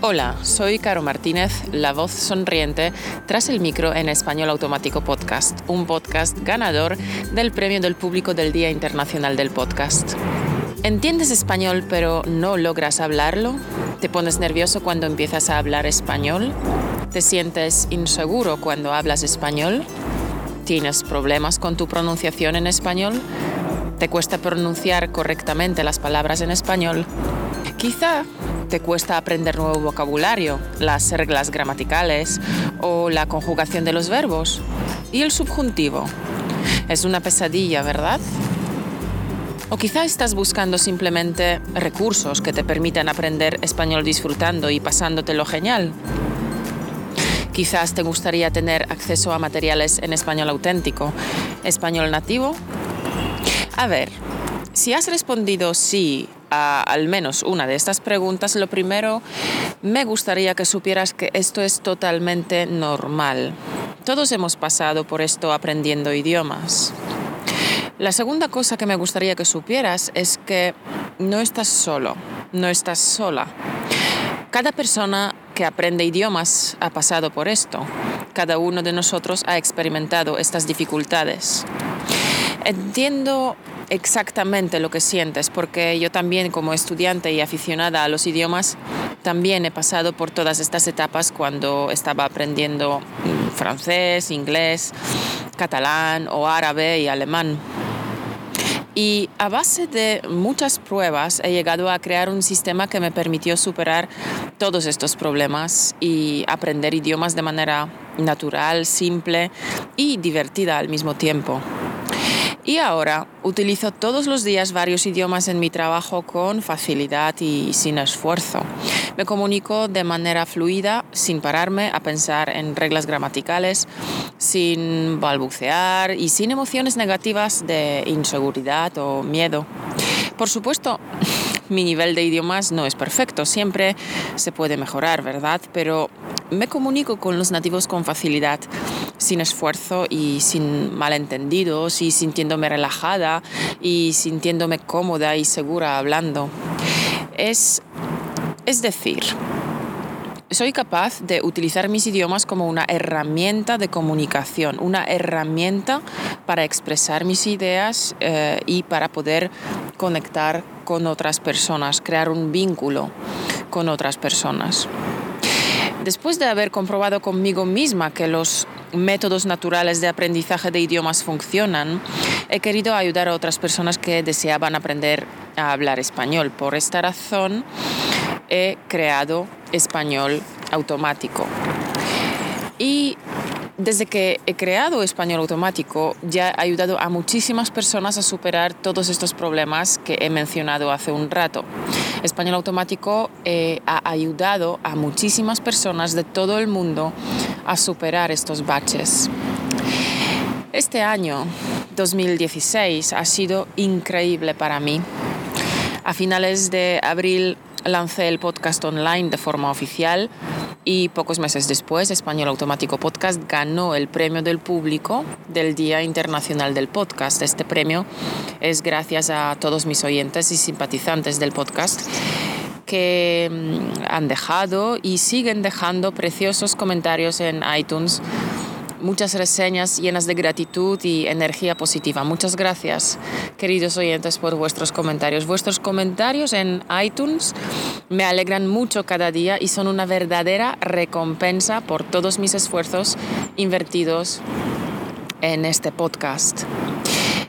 Hola, soy Caro Martínez, la voz sonriente tras el micro en Español Automático Podcast, un podcast ganador del Premio del Público del Día Internacional del Podcast. ¿Entiendes español pero no logras hablarlo? ¿Te pones nervioso cuando empiezas a hablar español? ¿Te sientes inseguro cuando hablas español? ¿Tienes problemas con tu pronunciación en español? ¿Te cuesta pronunciar correctamente las palabras en español? Quizá te cuesta aprender nuevo vocabulario, las reglas gramaticales o la conjugación de los verbos. ¿Y el subjuntivo? Es una pesadilla, ¿verdad? O quizá estás buscando simplemente recursos que te permitan aprender español disfrutando y pasándotelo genial. Quizás te gustaría tener acceso a materiales en español auténtico, español nativo. A ver, si has respondido sí a al menos una de estas preguntas, lo primero, me gustaría que supieras que esto es totalmente normal. Todos hemos pasado por esto aprendiendo idiomas. La segunda cosa que me gustaría que supieras es que no estás solo, no estás sola. Cada persona que aprende idiomas ha pasado por esto. Cada uno de nosotros ha experimentado estas dificultades. Entiendo exactamente lo que sientes, porque yo también como estudiante y aficionada a los idiomas, también he pasado por todas estas etapas cuando estaba aprendiendo mm, francés, inglés, catalán o árabe y alemán. Y a base de muchas pruebas he llegado a crear un sistema que me permitió superar todos estos problemas y aprender idiomas de manera natural, simple y divertida al mismo tiempo. Y ahora utilizo todos los días varios idiomas en mi trabajo con facilidad y sin esfuerzo. Me comunico de manera fluida, sin pararme a pensar en reglas gramaticales, sin balbucear y sin emociones negativas de inseguridad o miedo. Por supuesto, mi nivel de idiomas no es perfecto, siempre se puede mejorar, ¿verdad? Pero me comunico con los nativos con facilidad, sin esfuerzo y sin malentendidos y sintiéndome relajada y sintiéndome cómoda y segura hablando. Es, es decir, soy capaz de utilizar mis idiomas como una herramienta de comunicación, una herramienta para expresar mis ideas eh, y para poder conectar con otras personas, crear un vínculo con otras personas. Después de haber comprobado conmigo misma que los métodos naturales de aprendizaje de idiomas funcionan, he querido ayudar a otras personas que deseaban aprender a hablar español. Por esta razón he creado español automático. Y desde que he creado Español Automático, ya he ayudado a muchísimas personas a superar todos estos problemas que he mencionado hace un rato. Español Automático eh, ha ayudado a muchísimas personas de todo el mundo a superar estos baches. Este año, 2016, ha sido increíble para mí. A finales de abril lancé el podcast online de forma oficial y pocos meses después Español Automático Podcast ganó el premio del público del Día Internacional del Podcast. Este premio es gracias a todos mis oyentes y simpatizantes del podcast que mm, han dejado y siguen dejando preciosos comentarios en iTunes muchas reseñas llenas de gratitud y energía positiva. Muchas gracias, queridos oyentes, por vuestros comentarios. Vuestros comentarios en iTunes me alegran mucho cada día y son una verdadera recompensa por todos mis esfuerzos invertidos en este podcast.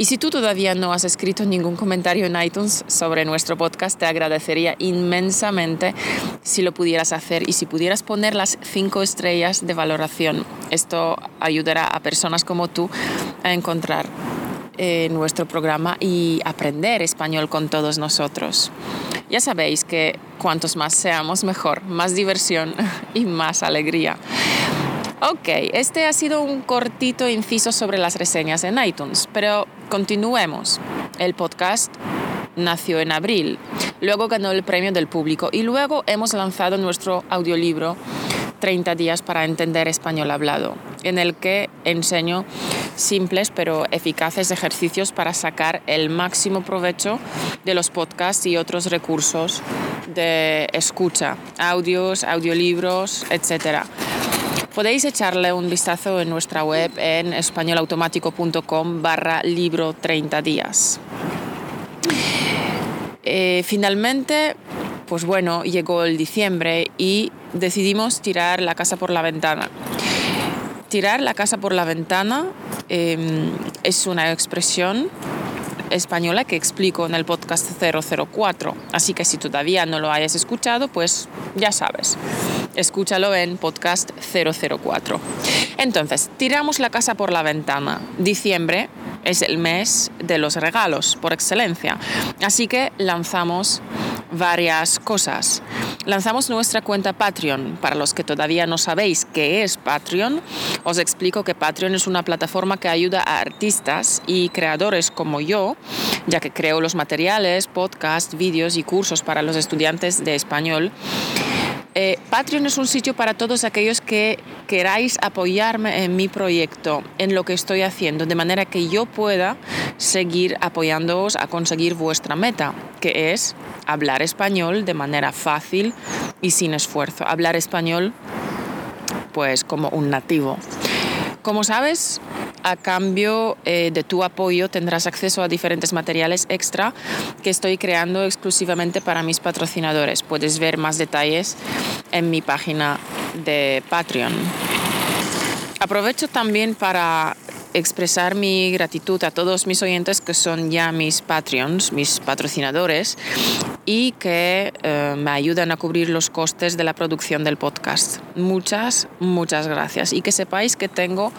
Y si tú todavía no has escrito ningún comentario en iTunes sobre nuestro podcast, te agradecería inmensamente si lo pudieras hacer y si pudieras poner las cinco estrellas de valoración. Esto ayudará a personas como tú a encontrar eh, nuestro programa y aprender español con todos nosotros. Ya sabéis que cuantos más seamos, mejor, más diversión y más alegría. Ok, este ha sido un cortito inciso sobre las reseñas en iTunes, pero continuemos. El podcast nació en abril, luego ganó el premio del público y luego hemos lanzado nuestro audiolibro 30 días para entender español hablado, en el que enseño simples pero eficaces ejercicios para sacar el máximo provecho de los podcasts y otros recursos de escucha, audios, audiolibros, etc. Podéis echarle un vistazo en nuestra web en españolautomático.com barra libro 30 días. Eh, finalmente, pues bueno, llegó el diciembre y decidimos tirar la casa por la ventana. Tirar la casa por la ventana em, es una expresión española que explico en el podcast 004. Así que si todavía no lo hayas escuchado, pues ya sabes. Escúchalo en podcast 004. Entonces, tiramos la casa por la ventana. Diciembre es el mes de los regalos por excelencia. Así que lanzamos varias cosas. Lanzamos nuestra cuenta Patreon. Para los que todavía no sabéis qué es Patreon, os explico que Patreon es una plataforma que ayuda a artistas y creadores como yo, ya que creo los materiales, podcasts, vídeos y cursos para los estudiantes de español eh, Patreon es un sitio para todos aquellos que queráis apoyarme en mi proyecto, en lo que estoy haciendo, de manera que yo pueda seguir apoyándoos a conseguir vuestra meta, que es hablar español de manera fácil y sin esfuerzo. Hablar español pues como un nativo. Como sabes, a cambio eh, de tu apoyo tendrás acceso a diferentes materiales extra que estoy creando exclusivamente para mis patrocinadores. Puedes ver más detalles en mi página de Patreon. Aprovecho también para expresar mi gratitud a todos mis oyentes que son ya mis Patreons, mis patrocinadores, y que eh, me ayudan a cubrir los costes de la producción del podcast. Muchas, muchas gracias. Y que sepáis que tengo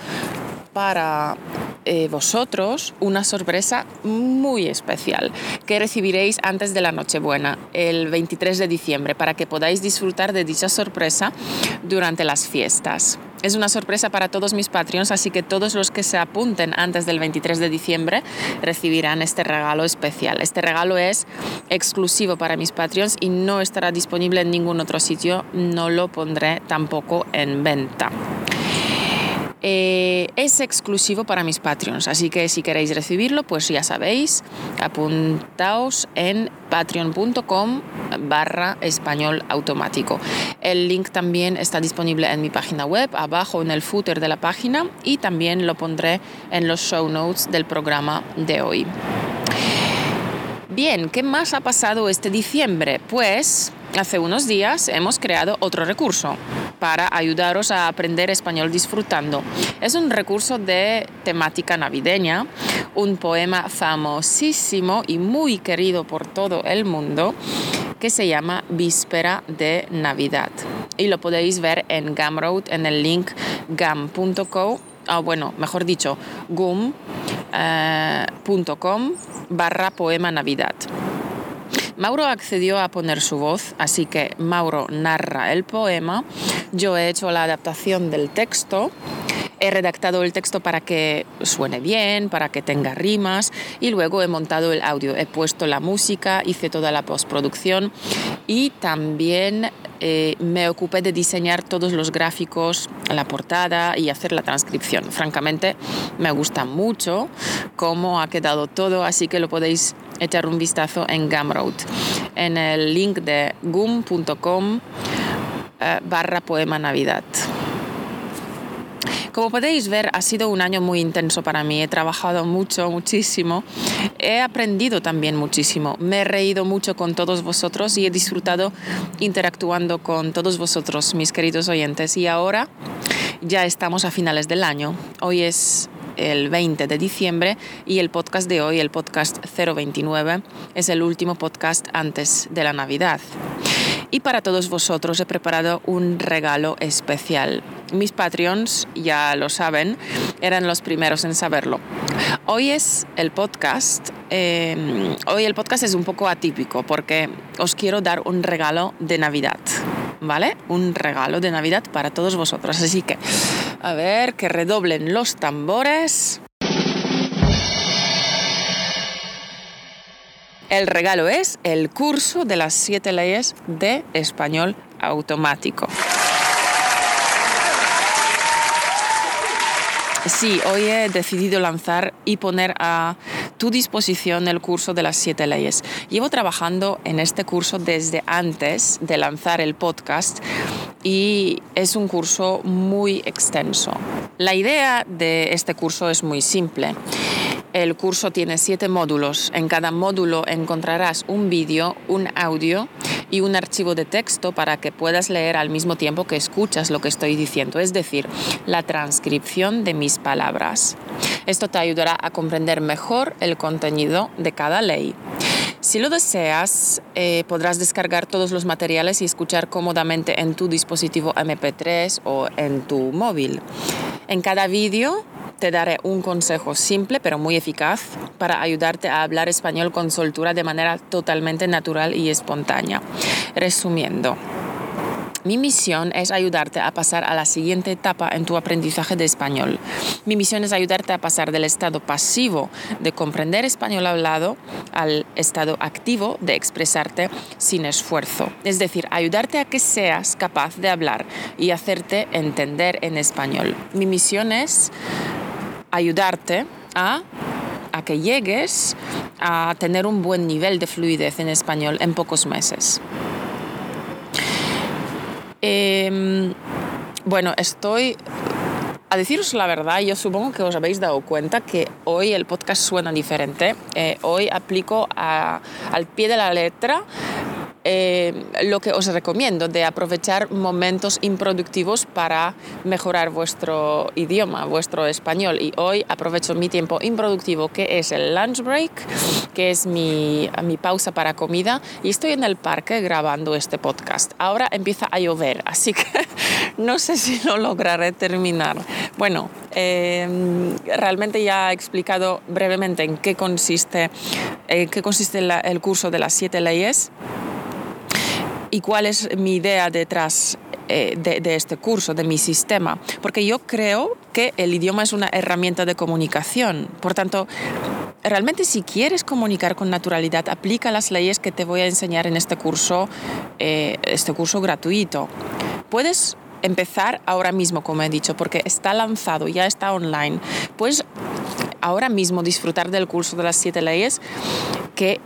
para eh, vosotros una sorpresa muy especial que recibiréis antes de la Nochebuena, el 23 de diciembre, para que podáis disfrutar de dicha sorpresa durante las fiestas. Es una sorpresa para todos mis Patreons, así que todos los que se apunten antes del 23 de diciembre recibirán este regalo especial. Este regalo es exclusivo para mis Patreons y no estará disponible en ningún otro sitio, no lo pondré tampoco en venta. Eh, es exclusivo para mis Patreons, así que si queréis recibirlo, pues ya sabéis, apuntaos en patreon.com barra español automático. El link también está disponible en mi página web, abajo en el footer de la página y también lo pondré en los show notes del programa de hoy. Bien, ¿qué más ha pasado este diciembre? Pues hace unos días hemos creado otro recurso para ayudaros a aprender español disfrutando. Es un recurso de temática navideña, un poema famosísimo y muy querido por todo el mundo que se llama Víspera de Navidad. Y lo podéis ver en Gumroad en el link gam.co, ah, bueno, mejor dicho, gum.com eh, barra poema Navidad. Mauro accedió a poner su voz, así que Mauro narra el poema, yo he hecho la adaptación del texto. He redactado el texto para que suene bien, para que tenga rimas y luego he montado el audio, he puesto la música, hice toda la postproducción y también eh, me ocupé de diseñar todos los gráficos, la portada y hacer la transcripción. Francamente, me gusta mucho cómo ha quedado todo, así que lo podéis echar un vistazo en Gumroad, en el link de gum.com eh, barra poema Navidad. Como podéis ver, ha sido un año muy intenso para mí. He trabajado mucho, muchísimo. He aprendido también muchísimo. Me he reído mucho con todos vosotros y he disfrutado interactuando con todos vosotros, mis queridos oyentes. Y ahora ya estamos a finales del año. Hoy es el 20 de diciembre y el podcast de hoy, el podcast 029, es el último podcast antes de la Navidad. Y para todos vosotros he preparado un regalo especial. Mis Patreons, ya lo saben, eran los primeros en saberlo. Hoy es el podcast, em, hoy el podcast es un poco atípico porque os quiero dar un regalo de Navidad, ¿vale? Un regalo de Navidad para todos vosotros. Así que, a ver, que redoblen los tambores. El regalo es el curso de las siete leyes de español automático. Sí, hoy he decidido lanzar y poner a tu disposición el curso de las siete leyes. Llevo trabajando en este curso desde antes de lanzar el podcast y es un curso muy extenso. La idea de este curso es muy simple. El curso tiene siete módulos. En cada módulo encontrarás un vídeo, un audio y un archivo de texto para que puedas leer al mismo tiempo que escuchas lo que estoy diciendo, es decir, la transcripción de mis palabras. Esto te ayudará a comprender mejor el contenido de cada ley. Si lo deseas, eh, podrás descargar todos los materiales y escuchar cómodamente en tu dispositivo MP3 o en tu móvil. En cada vídeo te daré un consejo simple pero muy eficaz para ayudarte a hablar español con soltura de manera totalmente natural y espontánea. Resumiendo, mi misión es ayudarte a pasar a la siguiente etapa en tu aprendizaje de español. Mi misión es ayudarte a pasar del estado pasivo de comprender español hablado al estado activo de expresarte sin esfuerzo. Es decir, ayudarte a que seas capaz de hablar y hacerte entender en español. Mi misión es ayudarte a, a que llegues a tener un buen nivel de fluidez en español en pocos meses. Em, bueno, estoy a deciros la verdad, yo supongo que os habéis dado cuenta que hoy el podcast suena diferente. Eh, hoy aplico al pie de la letra eh, lo que os recomiendo de aprovechar momentos improductivos para mejorar vuestro idioma, vuestro español. Y hoy aprovecho mi tiempo improductivo, que es el lunch break, que es mi, mi pausa para comida, y estoy en el parque grabando este podcast. Ahora empieza a llover, así que no sé si lo lograré terminar. Bueno, em, realmente ya he explicado brevemente en qué consiste, en qué consiste el curso de las siete leyes y cuál es mi idea detrás eh, de, este curso, de mi sistema. Porque yo creo que el idioma es una herramienta de comunicación. Por tanto, realmente si quieres comunicar con naturalidad, aplica las leyes que te voy a enseñar en este curso, eh, este curso gratuito. Puedes empezar ahora mismo, como he dicho, porque está lanzado, ya está online. Puedes ahora mismo disfrutar del curso de las siete leyes que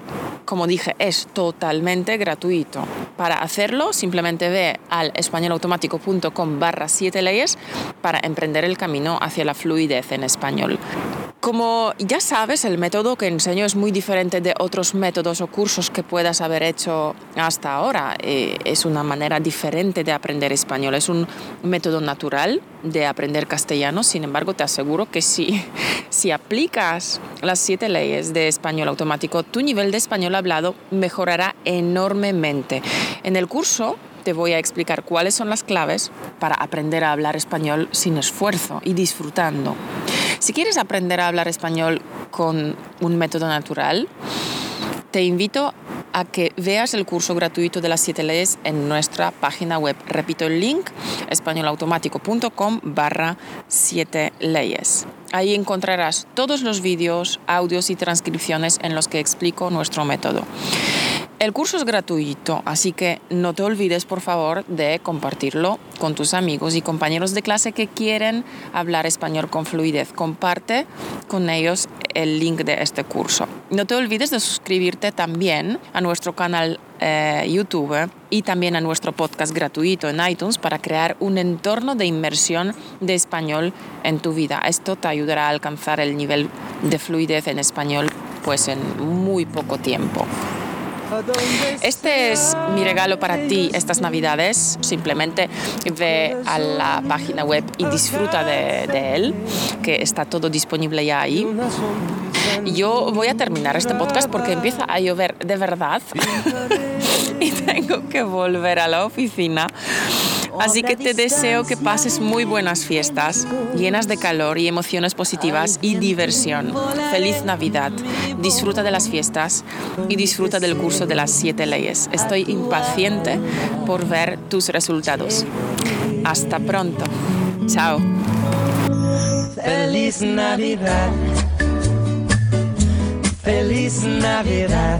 como dije, es totalmente gratuito. Para hacerlo, simplemente ve al españolautomático.com barra 7 leyes para emprender el camino hacia la fluidez en español. Como ya sabes, el método que enseño es muy diferente de otros métodos o cursos que puedas haber hecho hasta ahora. Eh, es una manera diferente de aprender español. Es un método natural de aprender castellano. Sin embargo, te aseguro que si, si aplicas las siete leyes de español automático, tu nivel de español hablado mejorará enormemente. En el curso te voy a explicar cuáles son las claves para aprender a hablar español sin esfuerzo y disfrutando. Si quieres aprender a hablar español con un método natural, te invito a que veas el curso gratuito de las siete leyes en nuestra página web. Repito el link, españolautomático.com barra siete leyes. Ahí encontrarás todos los vídeos, audios y transcripciones en los que explico nuestro método. El curso es gratuito, así que no te olvides por favor de compartirlo con tus amigos y compañeros de clase que quieren hablar español con fluidez. Comparte con ellos el link de este curso. No te olvides de suscribirte también a nuestro canal eh, YouTube y también a nuestro podcast gratuito en iTunes para crear un entorno de inmersión de español en tu vida. Esto te ayudará a alcanzar el nivel de fluidez en español pues en muy poco tiempo. Este es mi regalo para ti estas navidades. Simplemente ve a la página web y disfruta de, él, que está todo disponible ya ahí. Yo voy a terminar este podcast porque empieza a llover de verdad y tengo que volver a la oficina. Así que te deseo que pases muy buenas fiestas, llenas de calor y emociones positivas y diversión. Feliz Navidad. Disfruta de las fiestas y disfruta del curso de las siete leyes. Estoy impaciente por ver tus resultados. Hasta pronto. Chao. Feliz Navidad. Feliz Navidad.